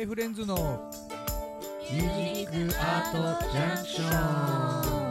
フレンズのミュージックアートジャンクション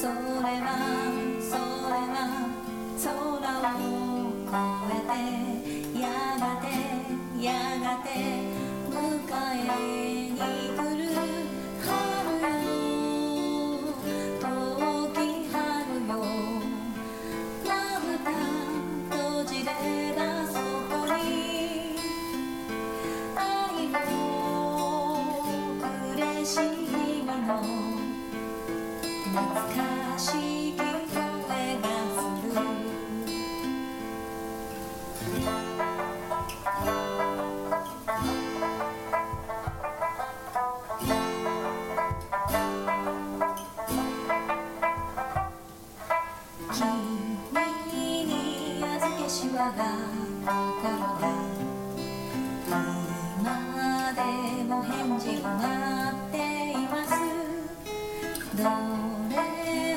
それはそれは空を越えてやがてやがて迎えに来る春よ遠き春よまぶた閉じればそこに愛をくれし君の懐かしき声が預けし我が心が今でも返事を待っています。どれ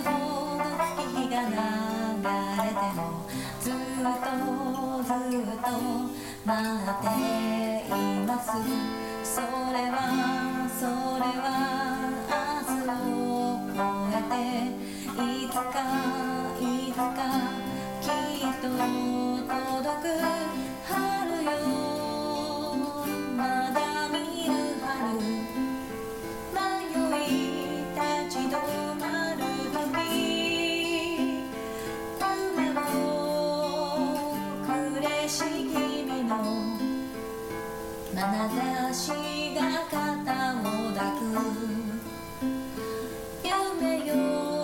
ほど月日が流れてもずっとずっと待っています。それはそれは明日を越えていつかいつかきっと届く春よまだ見ぬ春迷い立ち止まる時夢をくれし君の眼差しが肩を抱く夢よ。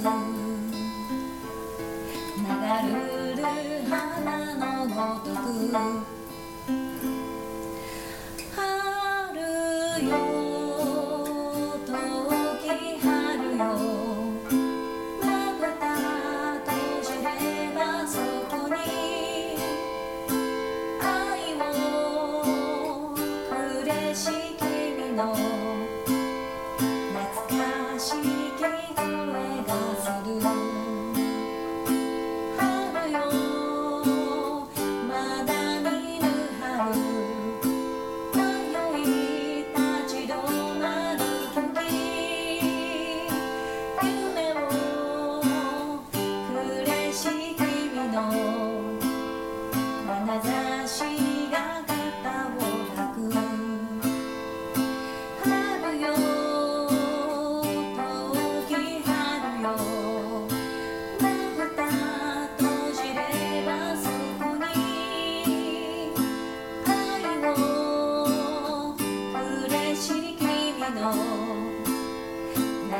流るる花のごとく。春よ。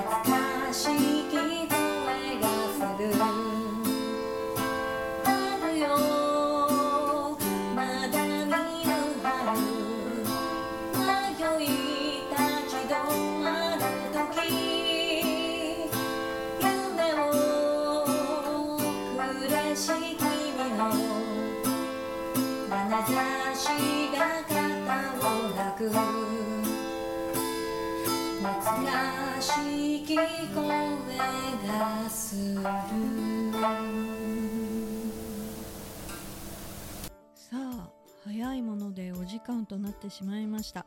懐かしき声がする。春よまだ見ぬ春。迷い立ち止まる時夢をくれし君の眼差しが肩を抱く。懐かしい。しき声がする。さあ早いものでお時間となってしまいました。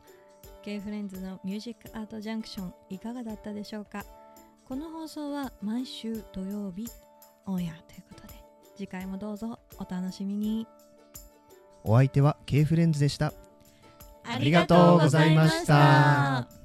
K フレンズのミュージックアートジャンクションいかがだったでしょうか？この放送は毎週土曜日オンエアということで次回もどうぞお楽しみに。お相手は K フレンズでした。ありがとうございました